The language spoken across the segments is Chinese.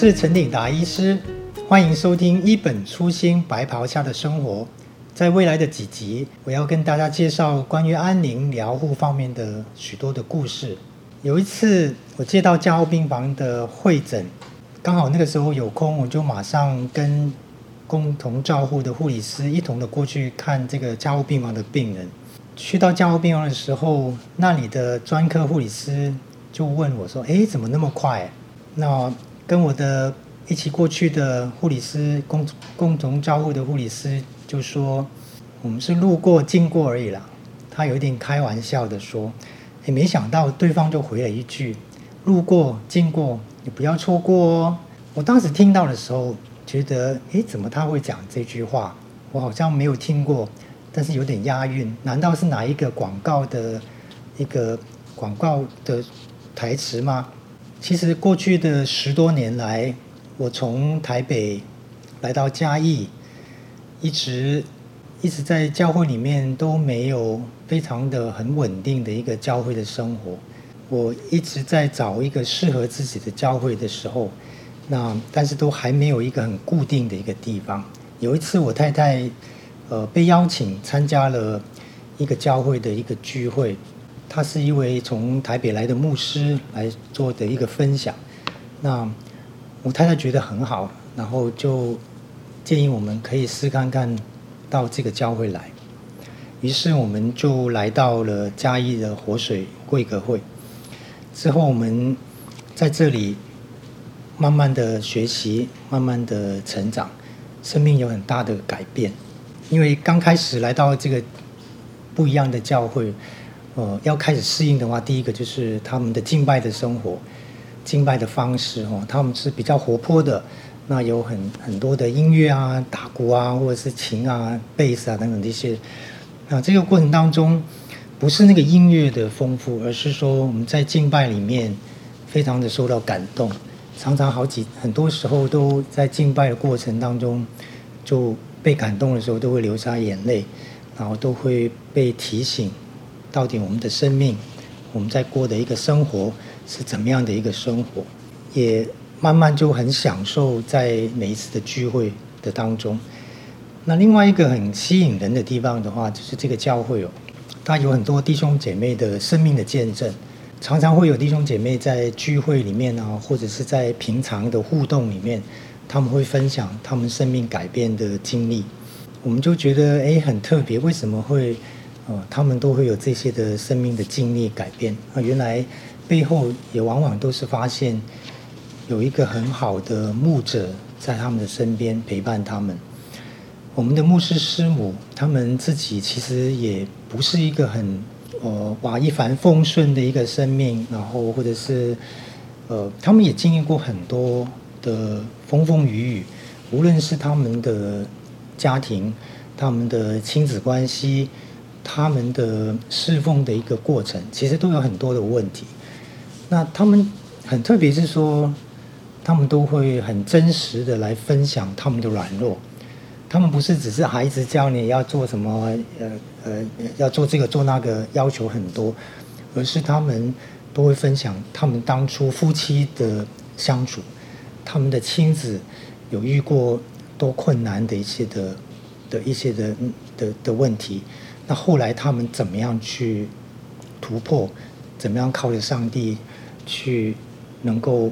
是陈鼎达医师，欢迎收听《一本初心白袍下的生活》。在未来的几集，我要跟大家介绍关于安宁疗护方面的许多的故事。有一次，我接到加护病房的会诊，刚好那个时候有空，我就马上跟共同照护的护理师一同的过去看这个加护病房的病人。去到加护病房的时候，那里的专科护理师就问我说：“哎，怎么那么快？”那跟我的一起过去的护理师共共同照护的护理师就说：“我们是路过经过而已啦。”他有一点开玩笑的说：“也没想到对方就回了一句：‘路过经过，你不要错过哦。’”我当时听到的时候，觉得：“诶，怎么他会讲这句话？我好像没有听过，但是有点押韵。难道是哪一个广告的一个广告的台词吗？”其实过去的十多年来，我从台北来到嘉义，一直一直在教会里面都没有非常的很稳定的一个教会的生活。我一直在找一个适合自己的教会的时候，那但是都还没有一个很固定的一个地方。有一次，我太太呃被邀请参加了一个教会的一个聚会。他是一位从台北来的牧师来做的一个分享，那我太太觉得很好，然后就建议我们可以试看看到这个教会来，于是我们就来到了嘉义的活水贵格会，之后我们在这里慢慢的学习，慢慢的成长，生命有很大的改变，因为刚开始来到这个不一样的教会。呃，要开始适应的话，第一个就是他们的敬拜的生活，敬拜的方式哦，他们是比较活泼的，那有很很多的音乐啊，打鼓啊，或者是琴啊、贝斯啊等等这些。那这个过程当中，不是那个音乐的丰富，而是说我们在敬拜里面非常的受到感动，常常好几很多时候都在敬拜的过程当中就被感动的时候都会流下眼泪，然后都会被提醒。到底我们的生命，我们在过的一个生活是怎么样的一个生活？也慢慢就很享受在每一次的聚会的当中。那另外一个很吸引人的地方的话，就是这个教会哦，它有很多弟兄姐妹的生命的见证，常常会有弟兄姐妹在聚会里面啊，或者是在平常的互动里面，他们会分享他们生命改变的经历。我们就觉得哎，很特别，为什么会？哦，他们都会有这些的生命的经历改变啊，原来背后也往往都是发现有一个很好的牧者在他们的身边陪伴他们。我们的牧师师母，他们自己其实也不是一个很呃哇一帆风顺的一个生命，然后或者是呃，他们也经历过很多的风风雨雨，无论是他们的家庭、他们的亲子关系。他们的侍奉的一个过程，其实都有很多的问题。那他们很特别，是说他们都会很真实的来分享他们的软弱。他们不是只是孩子教你要做什么，呃呃，要做这个做那个，要求很多，而是他们都会分享他们当初夫妻的相处，他们的亲子有遇过多困难的一些的的一些的的的问题。那后来他们怎么样去突破？怎么样靠着上帝去能够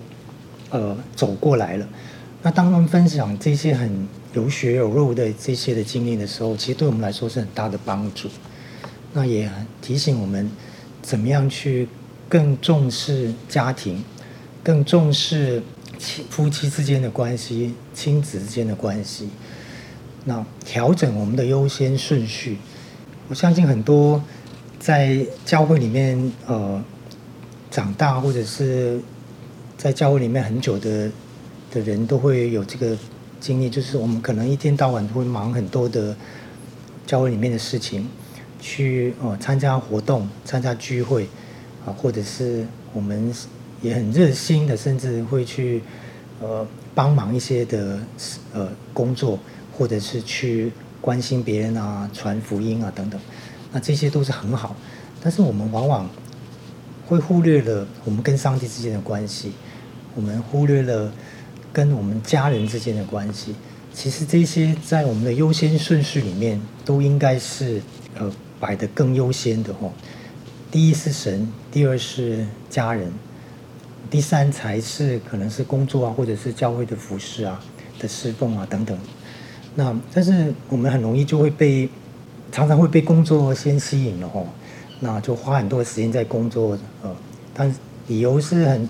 呃走过来了？那当他们分享这些很有血有肉的这些的经历的时候，其实对我们来说是很大的帮助。那也提醒我们怎么样去更重视家庭，更重视夫妻之间的关系、亲子之间的关系。那调整我们的优先顺序。我相信很多在教会里面呃长大或者是在教会里面很久的的人都会有这个经历，就是我们可能一天到晚都会忙很多的教会里面的事情，去呃参加活动、参加聚会啊，或者是我们也很热心的，甚至会去呃帮忙一些的呃工作，或者是去。关心别人啊，传福音啊，等等，那这些都是很好。但是我们往往会忽略了我们跟上帝之间的关系，我们忽略了跟我们家人之间的关系，其实这些在我们的优先顺序里面都应该是呃摆得更优先的哦。第一是神，第二是家人，第三才是可能是工作啊，或者是教会的服事啊的侍奉啊等等。那但是我们很容易就会被常常会被工作先吸引了哦，那就花很多时间在工作呃，但理由是很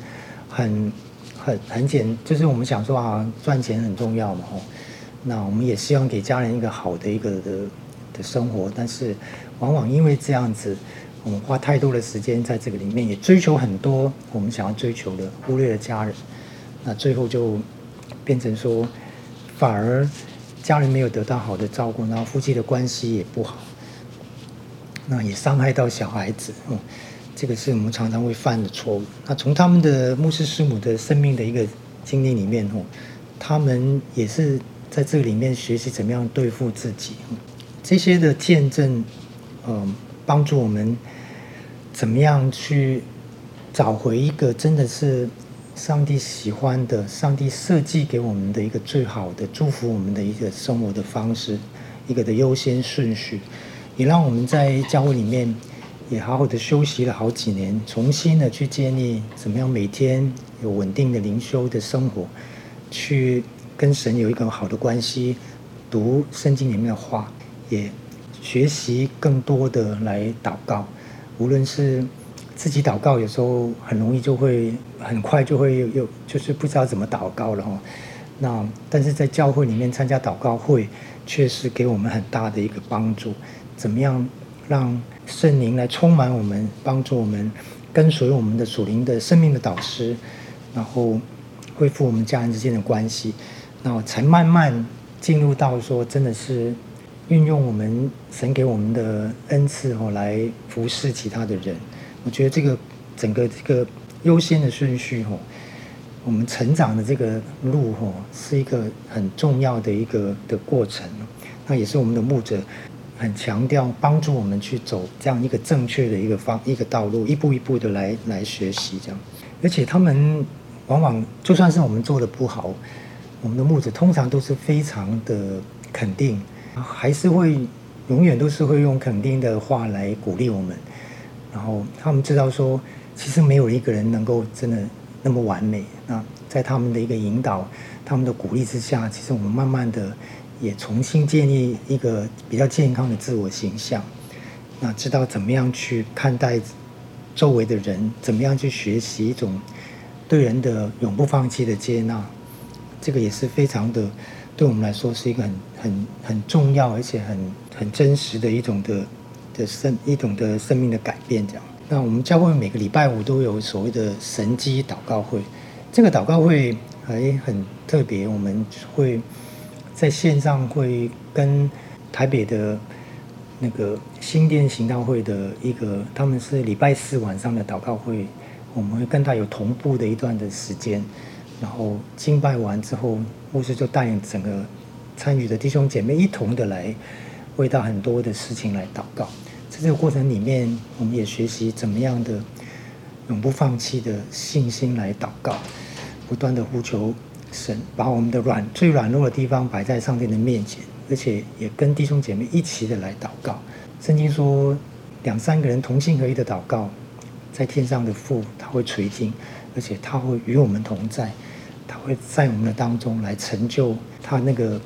很。很很简，就是我们想说啊，赚钱很重要嘛，吼。那我们也希望给家人一个好的一个的的生活，但是往往因为这样子，我们花太多的时间在这个里面，也追求很多我们想要追求的，忽略了家人。那最后就变成说，反而家人没有得到好的照顾，然后夫妻的关系也不好，那也伤害到小孩子，嗯。这个是我们常常会犯的错误。那从他们的牧师师母的生命的一个经历里面，哦，他们也是在这里面学习怎么样对付自己。这些的见证，嗯，帮助我们怎么样去找回一个真的是上帝喜欢的、上帝设计给我们的一个最好的祝福我们的一个生活的方式，一个的优先顺序，也让我们在教会里面。也好好的休息了好几年，重新的去建立怎么样每天有稳定的灵修的生活，去跟神有一个好的关系，读圣经里面的话，也学习更多的来祷告。无论是自己祷告，有时候很容易就会很快就会有有就是不知道怎么祷告了哈。那但是在教会里面参加祷告会，确实给我们很大的一个帮助。怎么样让圣灵来充满我们，帮助我们跟随我们的属灵的生命的导师，然后恢复我们家人之间的关系，然后才慢慢进入到说，真的是运用我们神给我们的恩赐哦，来服侍其他的人。我觉得这个整个这个优先的顺序哦，我们成长的这个路哦，是一个很重要的一个的过程。那也是我们的牧者。很强调帮助我们去走这样一个正确的一个方一个道路，一步一步的来来学习这样。而且他们往往就算是我们做的不好，我们的牧者通常都是非常的肯定，还是会永远都是会用肯定的话来鼓励我们。然后他们知道说，其实没有一个人能够真的那么完美。那在他们的一个引导、他们的鼓励之下，其实我们慢慢的。也重新建立一个比较健康的自我形象，那知道怎么样去看待周围的人，怎么样去学习一种对人的永不放弃的接纳，这个也是非常的对我们来说是一个很很很重要而且很很真实的一种的的生一种的生命的改变。这样，那我们教会每个礼拜五都有所谓的神机祷告会，这个祷告会还很特别，我们会。在线上会跟台北的那个新店行道会的一个，他们是礼拜四晚上的祷告会，我们会跟他有同步的一段的时间，然后敬拜完之后，牧师就带领整个参与的弟兄姐妹一同的来为到很多的事情来祷告。在这个过程里面，我们也学习怎么样的永不放弃的信心来祷告，不断的呼求。神把我们的软最软弱的地方摆在上帝的面前，而且也跟弟兄姐妹一起的来祷告。圣经说，两三个人同心合一的祷告，在天上的父他会垂听，而且他会与我们同在，他会在我们的当中来成就他那个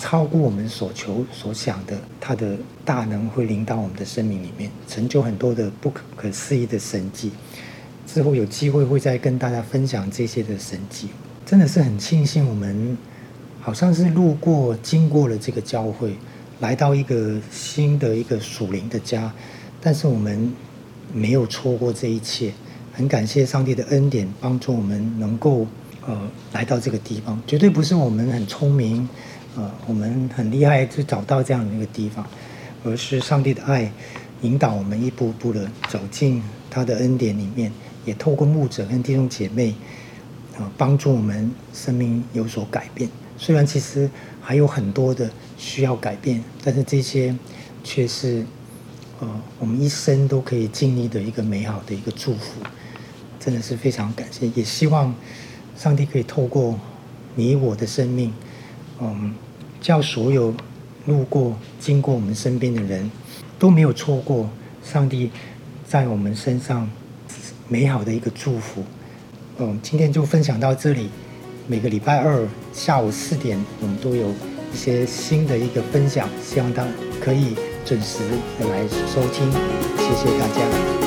超过我们所求所想的，他的大能会临到我们的生命里面，成就很多的不可思议的神迹。之后有机会会再跟大家分享这些的神迹。真的是很庆幸，我们好像是路过、经过了这个教会，来到一个新的一个属灵的家，但是我们没有错过这一切。很感谢上帝的恩典，帮助我们能够呃来到这个地方。绝对不是我们很聪明，呃，我们很厉害就找到这样的一个地方，而是上帝的爱引导我们一步步的走进他的恩典里面，也透过牧者跟弟兄姐妹。啊帮助我们生命有所改变，虽然其实还有很多的需要改变，但是这些却是呃我们一生都可以经历的一个美好的一个祝福，真的是非常感谢，也希望上帝可以透过你我的生命，嗯，叫所有路过、经过我们身边的人都没有错过上帝在我们身上美好的一个祝福。嗯，今天就分享到这里。每个礼拜二下午四点，我们都有一些新的一个分享，希望大家可以准时的来收听。谢谢大家。